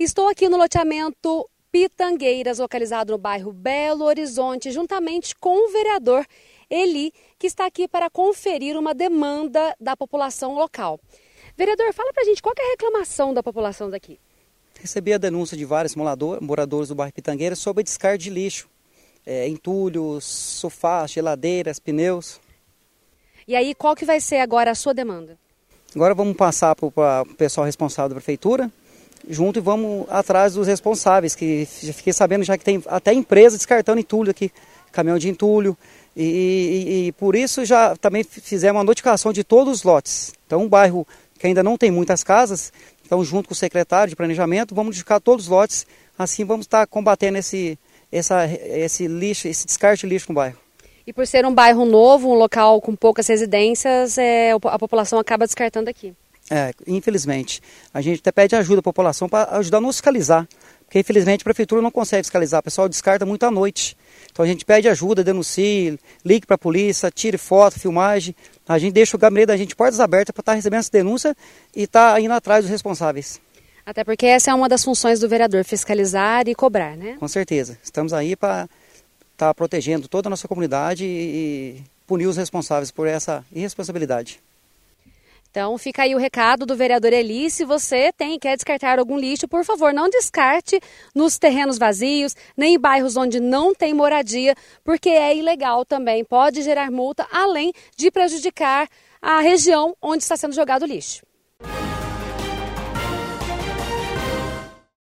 Estou aqui no loteamento Pitangueiras, localizado no bairro Belo Horizonte, juntamente com o vereador Eli, que está aqui para conferir uma demanda da população local. Vereador, fala pra gente qual é a reclamação da população daqui. Recebi a denúncia de vários moradores do bairro Pitangueiras sobre descarte de lixo, é, entulhos, sofás, geladeiras, pneus. E aí, qual que vai ser agora a sua demanda? Agora vamos passar para o pessoal responsável da prefeitura junto e vamos atrás dos responsáveis, que já fiquei sabendo já que tem até empresa descartando entulho aqui, caminhão de entulho. E, e, e, por isso já também fizemos uma notificação de todos os lotes. Então, um bairro que ainda não tem muitas casas, então junto com o secretário de planejamento, vamos notificar todos os lotes, assim vamos estar combatendo esse, essa, esse lixo, esse descarte de lixo no bairro. E por ser um bairro novo, um local com poucas residências, é, a população acaba descartando aqui. É, infelizmente. A gente até pede ajuda à população para ajudar a nos fiscalizar. Porque infelizmente a prefeitura não consegue fiscalizar, o pessoal descarta muito à noite. Então a gente pede ajuda, denuncie, ligue para a polícia, tire foto, filmagem. A gente deixa o gabinete da gente portas abertas para estar tá recebendo essa denúncia e estar tá indo atrás dos responsáveis. Até porque essa é uma das funções do vereador, fiscalizar e cobrar, né? Com certeza. Estamos aí para estar tá protegendo toda a nossa comunidade e, e punir os responsáveis por essa irresponsabilidade. Então fica aí o recado do vereador Eli. Se você tem quer descartar algum lixo, por favor, não descarte nos terrenos vazios, nem em bairros onde não tem moradia, porque é ilegal também. Pode gerar multa, além de prejudicar a região onde está sendo jogado o lixo.